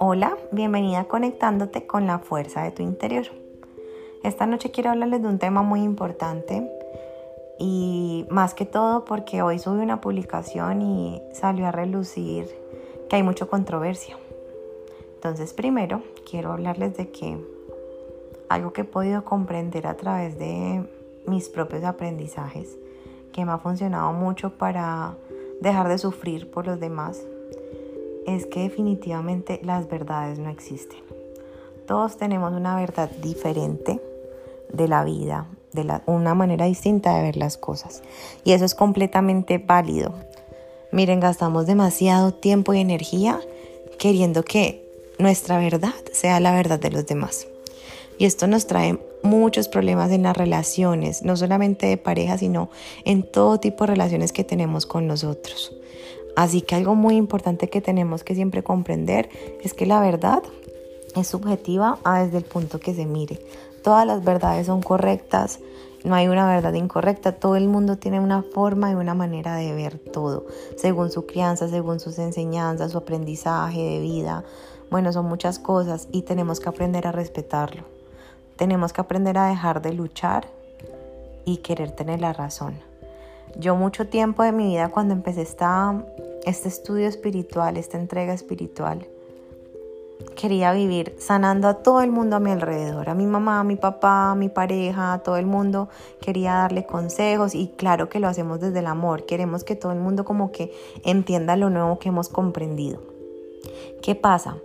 Hola, bienvenida conectándote con la fuerza de tu interior. Esta noche quiero hablarles de un tema muy importante y más que todo porque hoy subí una publicación y salió a relucir que hay mucha controversia. Entonces primero quiero hablarles de que algo que he podido comprender a través de mis propios aprendizajes, que me ha funcionado mucho para dejar de sufrir por los demás, es que definitivamente las verdades no existen. Todos tenemos una verdad diferente de la vida, de una manera distinta de ver las cosas. Y eso es completamente válido. Miren, gastamos demasiado tiempo y energía queriendo que nuestra verdad sea la verdad de los demás. Y esto nos trae muchos problemas en las relaciones, no solamente de pareja, sino en todo tipo de relaciones que tenemos con nosotros. Así que algo muy importante que tenemos que siempre comprender es que la verdad es subjetiva a desde el punto que se mire. Todas las verdades son correctas, no hay una verdad incorrecta, todo el mundo tiene una forma y una manera de ver todo, según su crianza, según sus enseñanzas, su aprendizaje de vida. Bueno, son muchas cosas y tenemos que aprender a respetarlo. Tenemos que aprender a dejar de luchar y querer tener la razón. Yo mucho tiempo de mi vida cuando empecé esta, este estudio espiritual, esta entrega espiritual, quería vivir sanando a todo el mundo a mi alrededor, a mi mamá, a mi papá, a mi pareja, a todo el mundo. Quería darle consejos y claro que lo hacemos desde el amor. Queremos que todo el mundo como que entienda lo nuevo que hemos comprendido. ¿Qué pasa?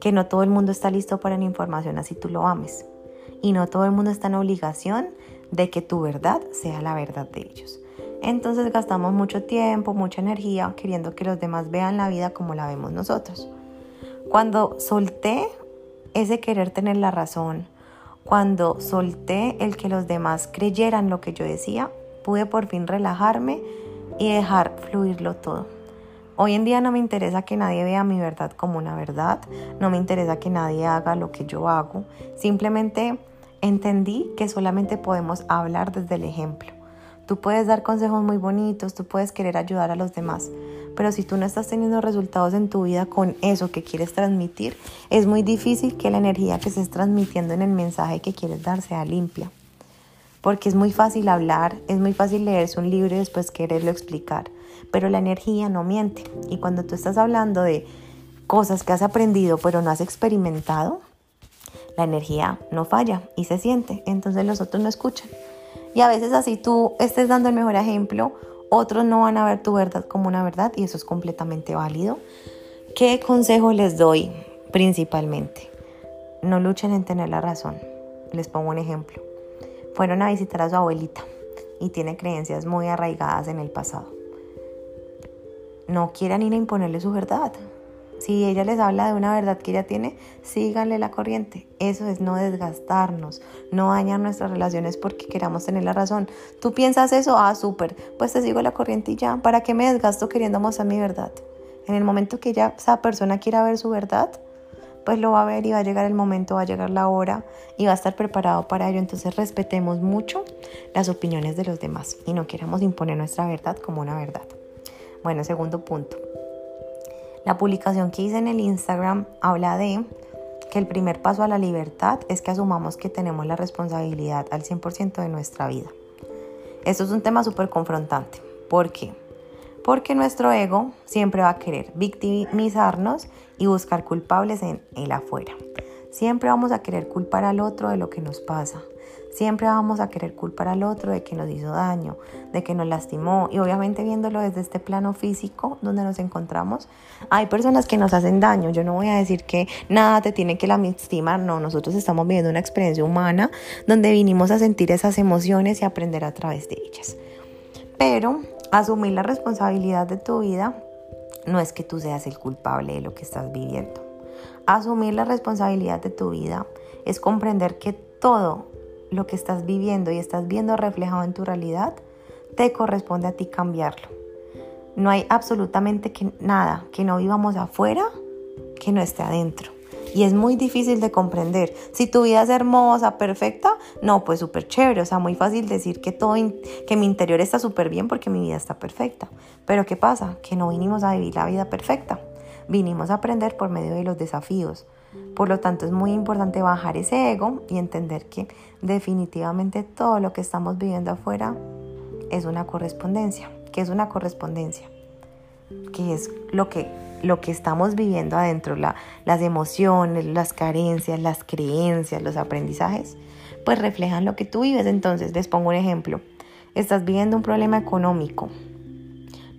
Que no todo el mundo está listo para la información así tú lo ames. Y no todo el mundo está en obligación de que tu verdad sea la verdad de ellos. Entonces gastamos mucho tiempo, mucha energía queriendo que los demás vean la vida como la vemos nosotros. Cuando solté ese querer tener la razón, cuando solté el que los demás creyeran lo que yo decía, pude por fin relajarme y dejar fluirlo todo. Hoy en día no me interesa que nadie vea mi verdad como una verdad, no me interesa que nadie haga lo que yo hago, simplemente entendí que solamente podemos hablar desde el ejemplo. Tú puedes dar consejos muy bonitos, tú puedes querer ayudar a los demás, pero si tú no estás teniendo resultados en tu vida con eso que quieres transmitir, es muy difícil que la energía que estés transmitiendo en el mensaje que quieres dar sea limpia. Porque es muy fácil hablar, es muy fácil leerse un libro y después quererlo explicar, pero la energía no miente. Y cuando tú estás hablando de cosas que has aprendido pero no has experimentado, la energía no falla y se siente, entonces los otros no escuchan. Y a veces así tú estés dando el mejor ejemplo, otros no van a ver tu verdad como una verdad y eso es completamente válido. ¿Qué consejo les doy principalmente? No luchen en tener la razón. Les pongo un ejemplo. Fueron a visitar a su abuelita y tiene creencias muy arraigadas en el pasado. No quieran ir a imponerle su verdad. Si ella les habla de una verdad que ella tiene, síganle la corriente. Eso es no desgastarnos, no dañar nuestras relaciones porque queramos tener la razón. ¿Tú piensas eso? Ah, súper. Pues te sigo la corriente y ya. ¿Para qué me desgasto queriendo mostrar mi verdad? En el momento que ella, esa persona quiera ver su verdad, pues lo va a ver y va a llegar el momento, va a llegar la hora y va a estar preparado para ello. Entonces respetemos mucho las opiniones de los demás y no queramos imponer nuestra verdad como una verdad. Bueno, segundo punto. La publicación que hice en el Instagram habla de que el primer paso a la libertad es que asumamos que tenemos la responsabilidad al 100% de nuestra vida. Esto es un tema súper confrontante. ¿Por qué? Porque nuestro ego siempre va a querer victimizarnos y buscar culpables en el afuera. Siempre vamos a querer culpar al otro de lo que nos pasa. Siempre vamos a querer culpar al otro de que nos hizo daño, de que nos lastimó. Y obviamente viéndolo desde este plano físico donde nos encontramos, hay personas que nos hacen daño. Yo no voy a decir que nada te tiene que lastimar. No, nosotros estamos viviendo una experiencia humana donde vinimos a sentir esas emociones y aprender a través de ellas. Pero asumir la responsabilidad de tu vida no es que tú seas el culpable de lo que estás viviendo. Asumir la responsabilidad de tu vida es comprender que todo lo que estás viviendo y estás viendo reflejado en tu realidad, te corresponde a ti cambiarlo. No hay absolutamente que, nada que no vivamos afuera que no esté adentro. Y es muy difícil de comprender. Si tu vida es hermosa, perfecta, no, pues súper chévere. O sea, muy fácil decir que, todo, que mi interior está súper bien porque mi vida está perfecta. Pero ¿qué pasa? Que no vinimos a vivir la vida perfecta. Vinimos a aprender por medio de los desafíos. Por lo tanto, es muy importante bajar ese ego y entender que definitivamente todo lo que estamos viviendo afuera es una correspondencia. ¿Qué es una correspondencia? Que es lo que lo que estamos viviendo adentro, las emociones, las carencias, las creencias, los aprendizajes, pues reflejan lo que tú vives. Entonces, les pongo un ejemplo. Estás viviendo un problema económico.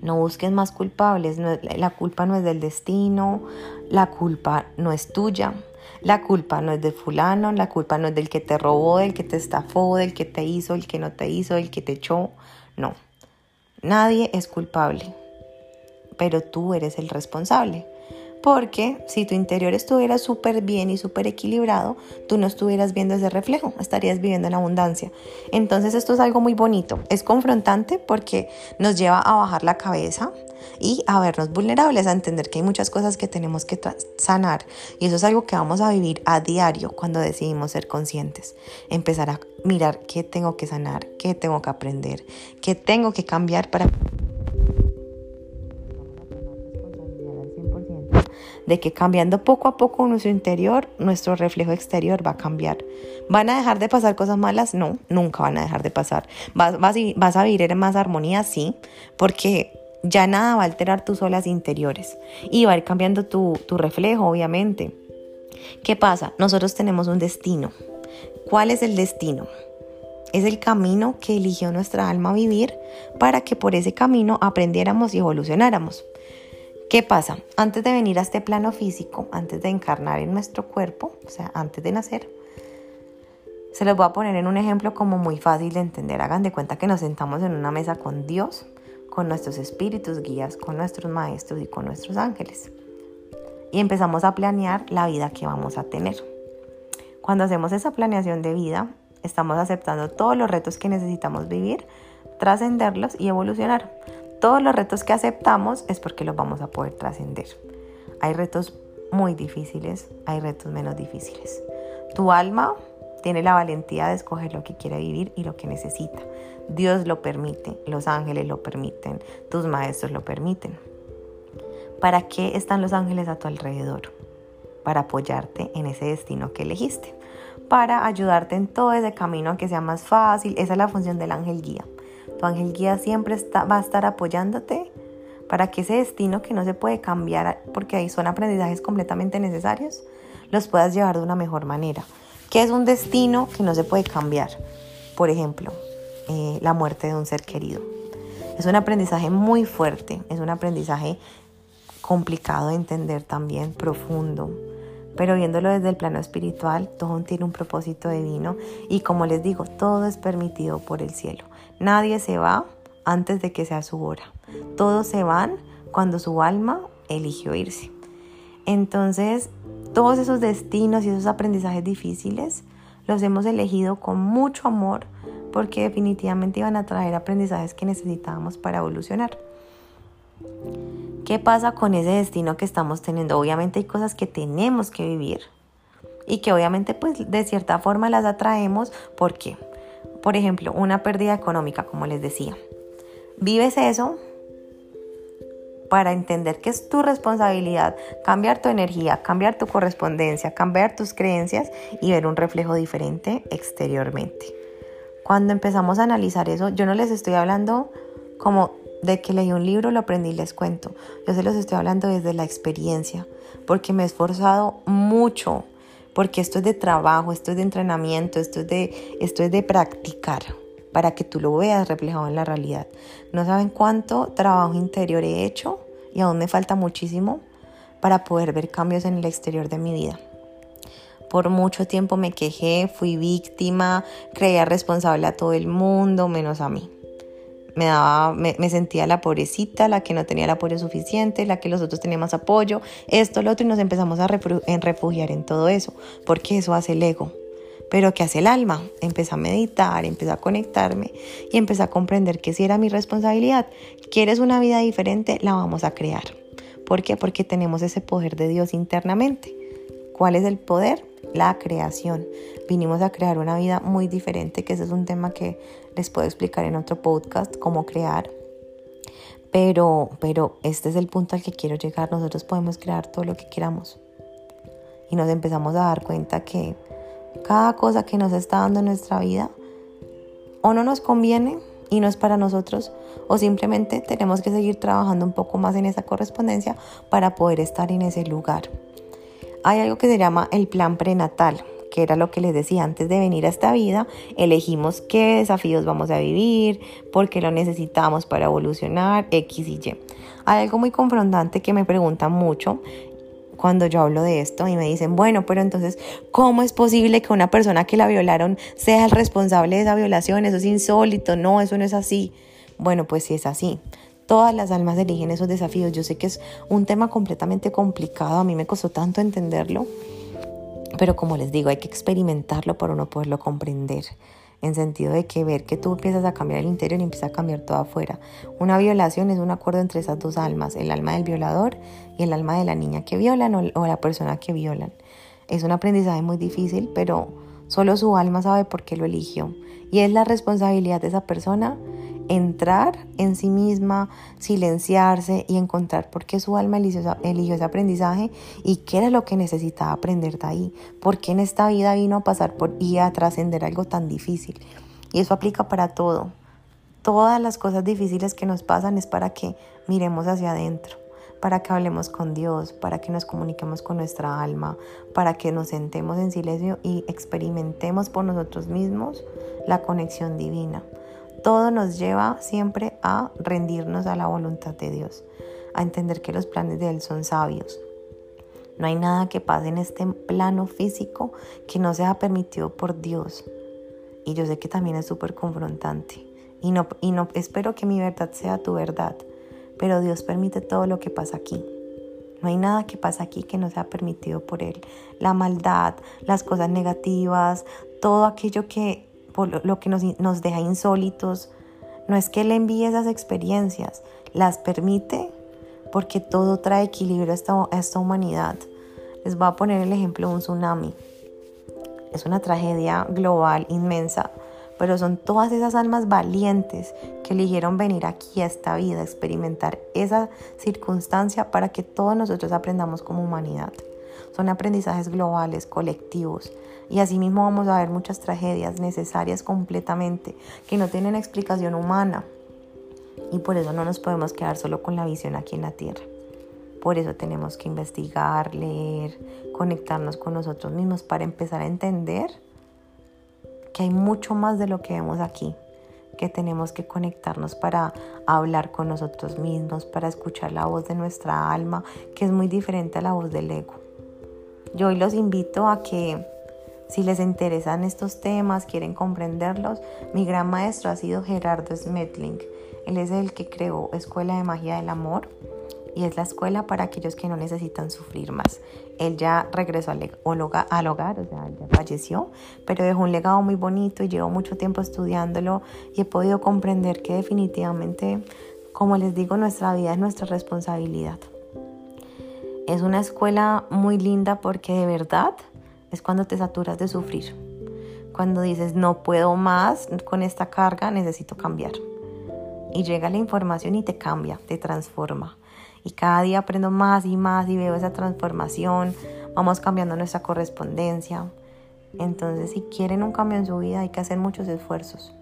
No busques más culpables. la culpa no es del destino, la culpa no es tuya. La culpa no es de fulano, la culpa no es del que te robó, del que te estafó, del que te hizo, el que no te hizo, el que te echó. No. Nadie es culpable pero tú eres el responsable. Porque si tu interior estuviera súper bien y súper equilibrado, tú no estuvieras viendo ese reflejo, estarías viviendo en abundancia. Entonces esto es algo muy bonito, es confrontante porque nos lleva a bajar la cabeza y a vernos vulnerables, a entender que hay muchas cosas que tenemos que sanar. Y eso es algo que vamos a vivir a diario cuando decidimos ser conscientes. Empezar a mirar qué tengo que sanar, qué tengo que aprender, qué tengo que cambiar para de que cambiando poco a poco nuestro interior, nuestro reflejo exterior va a cambiar. ¿Van a dejar de pasar cosas malas? No, nunca van a dejar de pasar. ¿Vas, vas, a vivir en más armonía? Sí, porque ya nada va a alterar tus olas interiores y va a ir cambiando tu, tu reflejo, obviamente. ¿Qué pasa? Nosotros tenemos un destino. ¿Cuál es el destino? Es el camino que eligió nuestra alma vivir para que por ese camino aprendiéramos y evolucionáramos. ¿Qué pasa? Antes de venir a este plano físico, antes de encarnar en nuestro cuerpo, o sea, antes de nacer, se los voy a poner en un ejemplo como muy fácil de entender. Hagan de cuenta que nos sentamos en una mesa con Dios, con nuestros espíritus guías, con nuestros maestros y con nuestros ángeles. Y empezamos a planear la vida que vamos a tener. Cuando hacemos esa planeación de vida, estamos aceptando todos los retos que necesitamos vivir, trascenderlos y evolucionar. Todos los retos que aceptamos es porque los vamos a poder trascender. Hay retos muy difíciles, hay retos menos difíciles. Tu alma tiene la valentía de escoger lo que quiere vivir y lo que necesita. Dios lo permite, los ángeles lo permiten, tus maestros lo permiten. ¿Para qué están los ángeles a tu alrededor? Para apoyarte en ese destino que elegiste, para ayudarte en todo ese camino a que sea más fácil. Esa es la función del ángel guía. Tu ángel guía siempre va a estar apoyándote para que ese destino que no se puede cambiar porque ahí son aprendizajes completamente necesarios, los puedas llevar de una mejor manera. ¿Qué es un destino que no se puede cambiar? Por ejemplo, eh, la muerte de un ser querido. Es un aprendizaje muy fuerte, es un aprendizaje complicado de entender también, profundo, pero viéndolo desde el plano espiritual, todo tiene un propósito divino y como les digo, todo es permitido por el cielo. Nadie se va antes de que sea su hora. Todos se van cuando su alma eligió irse. Entonces, todos esos destinos y esos aprendizajes difíciles los hemos elegido con mucho amor porque definitivamente iban a traer aprendizajes que necesitábamos para evolucionar. ¿Qué pasa con ese destino que estamos teniendo? Obviamente hay cosas que tenemos que vivir y que obviamente pues de cierta forma las atraemos. ¿Por qué? Por ejemplo, una pérdida económica, como les decía. Vives eso para entender que es tu responsabilidad cambiar tu energía, cambiar tu correspondencia, cambiar tus creencias y ver un reflejo diferente exteriormente. Cuando empezamos a analizar eso, yo no les estoy hablando como de que leí un libro, lo aprendí y les cuento. Yo se los estoy hablando desde la experiencia, porque me he esforzado mucho porque esto es de trabajo, esto es de entrenamiento, esto es de, esto es de practicar para que tú lo veas reflejado en la realidad. No saben cuánto trabajo interior he hecho y aún me falta muchísimo para poder ver cambios en el exterior de mi vida. Por mucho tiempo me quejé, fui víctima, creía responsable a todo el mundo menos a mí me, daba, me, sentía la pobrecita, la que no tenía el apoyo suficiente, la que los otros tenían más apoyo, esto, lo otro, y nos empezamos a refugiar en todo eso, porque eso hace el ego. Pero ¿qué hace el alma? Empecé a meditar, empecé a conectarme y empecé a comprender que si era mi responsabilidad, quieres una vida diferente, la vamos a crear. ¿Por qué? Porque tenemos ese poder de Dios internamente. ¿Cuál es el poder? La creación. Vinimos a crear una vida muy diferente, que ese es un tema que les puedo explicar en otro podcast, cómo crear. Pero, pero este es el punto al que quiero llegar. Nosotros podemos crear todo lo que queramos. Y nos empezamos a dar cuenta que cada cosa que nos está dando en nuestra vida o no nos conviene y no es para nosotros o simplemente tenemos que seguir trabajando un poco más en esa correspondencia para poder estar en ese lugar. Hay algo que se llama el plan prenatal, que era lo que les decía antes de venir a esta vida, elegimos qué desafíos vamos a vivir, por qué lo necesitamos para evolucionar, X y Y. Hay algo muy confrontante que me preguntan mucho cuando yo hablo de esto y me dicen, bueno, pero entonces, ¿cómo es posible que una persona que la violaron sea el responsable de esa violación? Eso es insólito, no, eso no es así. Bueno, pues sí es así. Todas las almas eligen esos desafíos. Yo sé que es un tema completamente complicado, a mí me costó tanto entenderlo, pero como les digo, hay que experimentarlo para uno poderlo comprender en sentido de que ver que tú empiezas a cambiar el interior y empieza a cambiar todo afuera. Una violación es un acuerdo entre esas dos almas, el alma del violador y el alma de la niña que violan o, la persona que violan. Es un aprendizaje muy difícil, pero solo su alma sabe por qué lo eligió. Y es la responsabilidad de esa persona entrar en sí misma, silenciarse y encontrar por qué su alma eligió, ese aprendizaje y qué era lo que necesitaba aprender de ahí, por qué en esta vida vino a pasar por y a trascender algo tan difícil. Y eso aplica para todo. Todas las cosas difíciles que nos pasan es para que miremos hacia adentro, para que hablemos con Dios, para que nos comuniquemos con nuestra alma, para que nos sentemos en silencio y experimentemos por nosotros mismos la conexión divina. Todo nos lleva siempre a rendirnos a la voluntad de Dios, a entender que los planes de Él son sabios. No hay nada que pase en este plano físico que no sea permitido por Dios. Y yo sé que también es súper confrontante. Y no, y no espero que mi verdad sea tu verdad, pero Dios permite todo lo que pasa aquí. No hay nada que pasa aquí que no sea permitido por Él. La maldad, las cosas negativas, todo aquello que lo que nos, deja insólitos. No es que Él envíe esas experiencias, las permite porque todo trae equilibrio a esta, esta humanidad. Les voy a poner el ejemplo de un tsunami. Es una tragedia global inmensa, pero son todas esas almas valientes que eligieron venir aquí a esta vida, experimentar esa circunstancia para que todos nosotros aprendamos como humanidad. Son aprendizajes globales, colectivos. Y asimismo vamos a ver muchas tragedias necesarias completamente, que no tienen explicación humana. Y por eso no nos podemos quedar solo con la visión aquí en la Tierra. Por eso tenemos que investigar, leer, conectarnos con nosotros mismos para empezar a entender que hay mucho más de lo que vemos aquí, que tenemos que conectarnos para hablar con nosotros mismos, para escuchar la voz de nuestra alma, que es muy diferente a la voz del ego. Yo hoy los invito a que si les interesan estos temas, quieren comprenderlos, mi gran maestro ha sido Gerardo Smetling. Él es el que creó Escuela de Magia del Amor y es la escuela para aquellos que no necesitan sufrir más. Él ya regresó al, hogar, o sea, ya falleció, pero dejó un legado muy bonito y llevo mucho tiempo estudiándolo y he podido comprender que definitivamente, como les digo, nuestra vida es nuestra responsabilidad. Es una escuela muy linda porque de verdad es cuando te saturas de sufrir. Cuando dices, no puedo más con esta carga, necesito cambiar. Y llega la información y te cambia, te transforma. Y cada día aprendo más y más y veo esa transformación. Vamos cambiando nuestra correspondencia. Entonces, si quieren un cambio en su vida, hay que hacer muchos esfuerzos.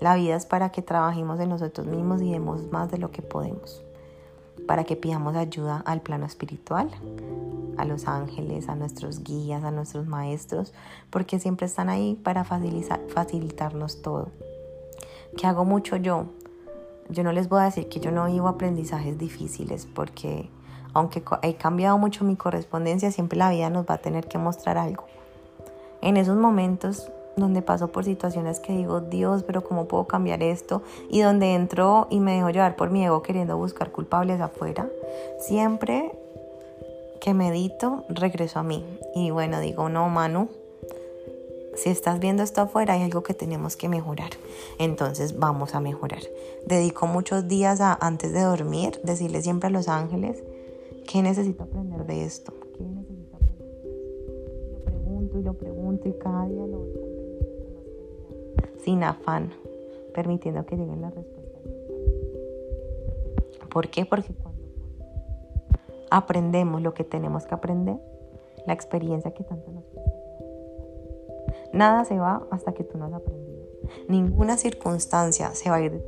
La vida es para que trabajemos en nosotros mismos y demos más de lo que podemos para que pidamos ayuda al plano espiritual, a los ángeles, a nuestros guías, a nuestros maestros, porque siempre están ahí para facilitarnos todo. ¿Qué hago mucho yo? Yo no les voy a decir que yo no vivo aprendizajes difíciles, porque aunque he cambiado mucho mi correspondencia, siempre la vida nos va a tener que mostrar algo. En esos momentos donde paso por situaciones que digo, Dios, pero ¿cómo puedo cambiar esto? Y donde entro y me dejo llevar por mi ego queriendo buscar culpables afuera, siempre que medito, regreso a mí. Y bueno, digo, no, Manu, si estás viendo esto afuera, hay algo que tenemos que mejorar. Entonces vamos a mejorar. Dedico muchos días a, antes de dormir, decirle siempre a los ángeles, ¿qué necesito aprender de esto? ¿Qué necesito aprender? pregunto y lo pregunto y cada día lo voy comprendiendo. Sin afán, permitiendo que lleguen las respuestas. ¿Por qué? Porque aprendemos lo que tenemos que aprender, la experiencia que tanto nos cuesta. Nada se va hasta que tú no has aprendido. Ninguna circunstancia se va a ir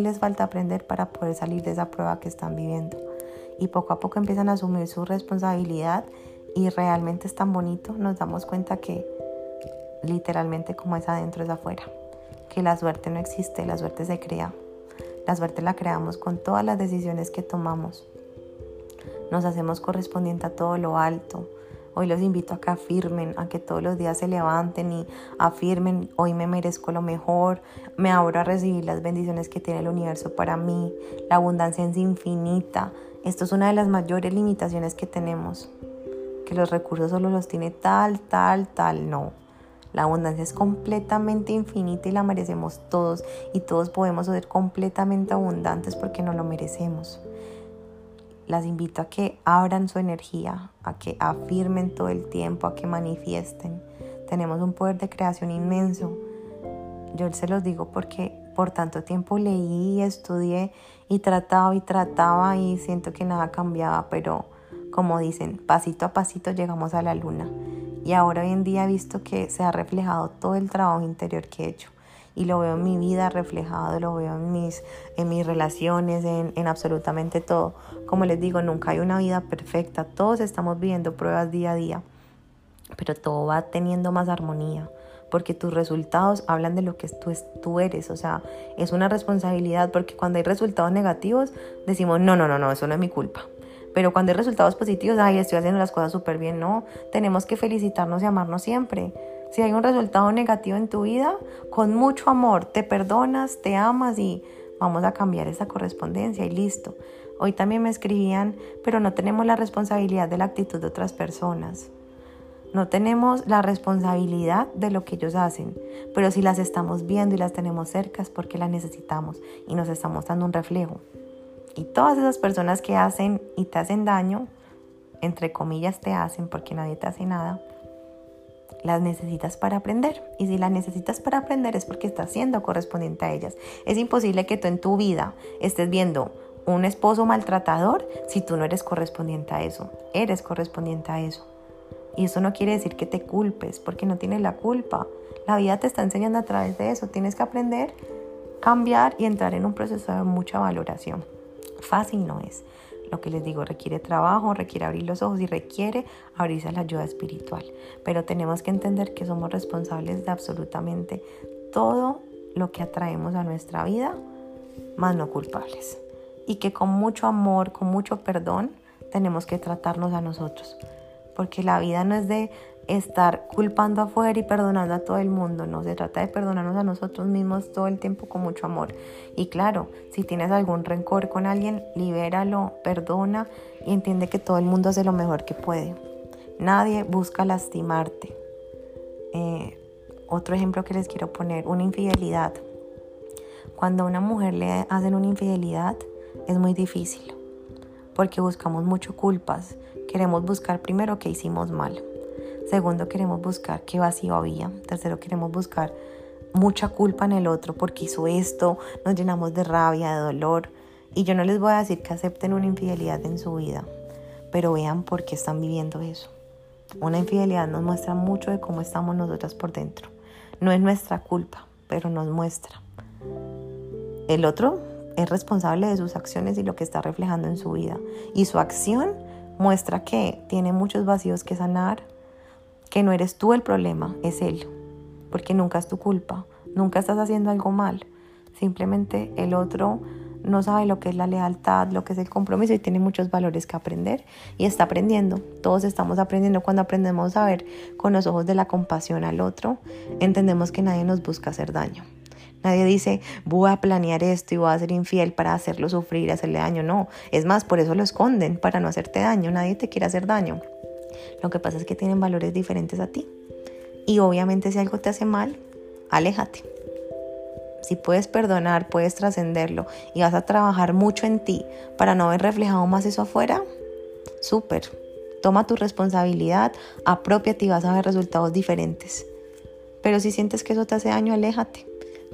les falta aprender para poder salir de esa prueba que están viviendo. Y poco a poco empiezan a asumir su responsabilidad y realmente es tan bonito, nos damos cuenta que literalmente como es adentro es afuera, que la suerte no existe, la suerte se crea. La suerte la creamos con todas las decisiones que tomamos. Nos hacemos correspondiente a todo lo alto, Hoy los invito a que afirmen, a que todos los días se levanten y afirmen, hoy me merezco lo mejor, me abro a recibir las bendiciones que tiene el universo para mí, la abundancia es infinita. Esto es una de las mayores limitaciones que tenemos, que los recursos solo los tiene tal, tal, tal, no. La abundancia es completamente infinita y la merecemos todos y todos podemos ser completamente abundantes porque no lo merecemos las invito a que abran su energía, a que afirmen todo el tiempo, a que manifiesten. Tenemos un poder de creación inmenso. Yo se los digo porque por tanto tiempo leí, estudié y trataba y trataba y siento que nada cambiaba, pero como dicen, pasito a pasito llegamos a la luna. Y ahora hoy en día he visto que se ha reflejado todo el trabajo interior que he hecho y lo veo en mi vida reflejado, lo veo en mis, en mis relaciones, en, en absolutamente todo. Como les digo, nunca hay una vida perfecta, todos estamos viviendo pruebas día a día, pero todo va teniendo más armonía porque tus resultados hablan de lo que tú, tú eres, o sea, es una responsabilidad porque cuando hay resultados negativos decimos, no, no, no, no, eso no es mi culpa. Pero cuando hay resultados positivos, ay, estoy haciendo las cosas súper bien, no, tenemos que felicitarnos y amarnos siempre. Si hay un resultado negativo en tu vida, con mucho amor te perdonas, te amas y vamos a cambiar esa correspondencia y listo. Hoy también me escribían, pero no tenemos la responsabilidad de la actitud de otras personas. No tenemos la responsabilidad de lo que ellos hacen, pero si las estamos viendo y las tenemos cerca porque las necesitamos y nos estamos dando un reflejo. Y todas esas personas que hacen y te hacen daño, entre comillas te hacen porque nadie te hace nada, las necesitas para aprender. Y si las necesitas para aprender es porque estás siendo correspondiente a ellas. Es imposible que tú en tu vida estés viendo un esposo maltratador si tú no eres correspondiente a eso. Eres correspondiente a eso. Y eso no quiere decir que te culpes, porque no tienes la culpa. La vida te está enseñando a través de eso. Tienes que aprender, cambiar y entrar en un proceso de mucha valoración. Fácil no es. Lo que les digo requiere trabajo, requiere abrir los ojos y requiere abrirse a la ayuda espiritual. Pero tenemos que entender que somos responsables de absolutamente todo lo que atraemos a nuestra vida, más no culpables. Y que con mucho amor, con mucho perdón, tenemos que tratarnos a nosotros. Porque la vida no es de estar culpando afuera y perdonando a todo el mundo. No, se trata de perdonarnos a nosotros mismos todo el tiempo con mucho amor. Y claro, si tienes algún rencor con alguien, libéralo, perdona y entiende que todo el mundo hace lo mejor que puede. Nadie busca lastimarte. Eh, otro ejemplo que les quiero poner, una infidelidad. Cuando a una mujer le hacen una infidelidad, es muy difícil, porque buscamos mucho culpas. Queremos buscar primero que hicimos mal Segundo, queremos buscar qué vacío había. Tercero, queremos buscar mucha culpa en el otro porque hizo esto. Nos llenamos de rabia, de dolor. Y yo no les voy a decir que acepten una infidelidad en su vida, pero vean por qué están viviendo eso. Una infidelidad nos muestra mucho de cómo estamos nosotras por dentro. No es nuestra culpa, pero nos muestra. El otro es responsable de sus acciones y lo que está reflejando en su vida. Y su acción muestra que tiene muchos vacíos que sanar, que no eres tú el problema, es él, porque nunca es tu culpa, nunca estás haciendo algo mal, simplemente el otro no sabe lo que es la lealtad, lo que es el compromiso y tiene muchos valores que aprender y está aprendiendo. Todos estamos aprendiendo cuando aprendemos a ver con los ojos de la compasión al otro, entendemos que nadie nos busca hacer daño. Nadie dice, voy a planear esto y voy a ser infiel para hacerlo sufrir, hacerle daño. No, es más, por eso lo esconden, para no hacerte daño. Nadie te quiere hacer daño. Lo que pasa es que tienen valores diferentes a ti. Y obviamente si algo te hace mal, aléjate. Si puedes perdonar, puedes trascenderlo y vas a trabajar mucho en ti para no ver reflejado más eso afuera, súper. Toma tu responsabilidad, apropiate y vas a ver resultados diferentes. Pero si sientes que eso te hace daño, aléjate.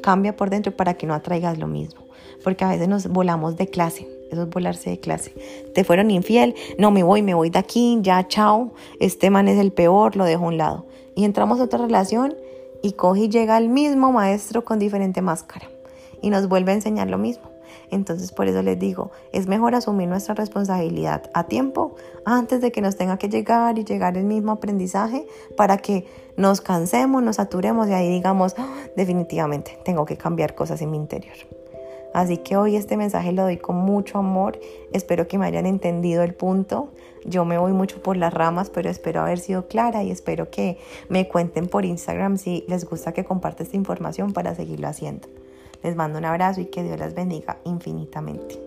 Cambia por dentro para que no atraigas lo mismo. Porque a veces nos volamos de clase. Es volarse de clase. Te fueron infiel. No me voy, me voy de aquí. Ya, chao. Este man es el peor, lo dejo a un lado. Y entramos a otra relación y coge y llega el mismo maestro con diferente máscara. Y nos vuelve a enseñar lo mismo. Entonces por eso les digo, es mejor asumir nuestra responsabilidad a tiempo antes de que nos tenga que llegar y llegar el mismo aprendizaje para que nos cansemos, nos saturemos y ahí digamos, ah, definitivamente tengo que cambiar cosas en mi interior. Así que hoy este mensaje lo doy con mucho amor. Espero que me hayan entendido el punto. Yo me voy mucho por las ramas, pero espero haber sido clara y espero que me cuenten por Instagram si les gusta que comparte esta información para seguirlo haciendo. Les mando un abrazo y que Dios las bendiga infinitamente.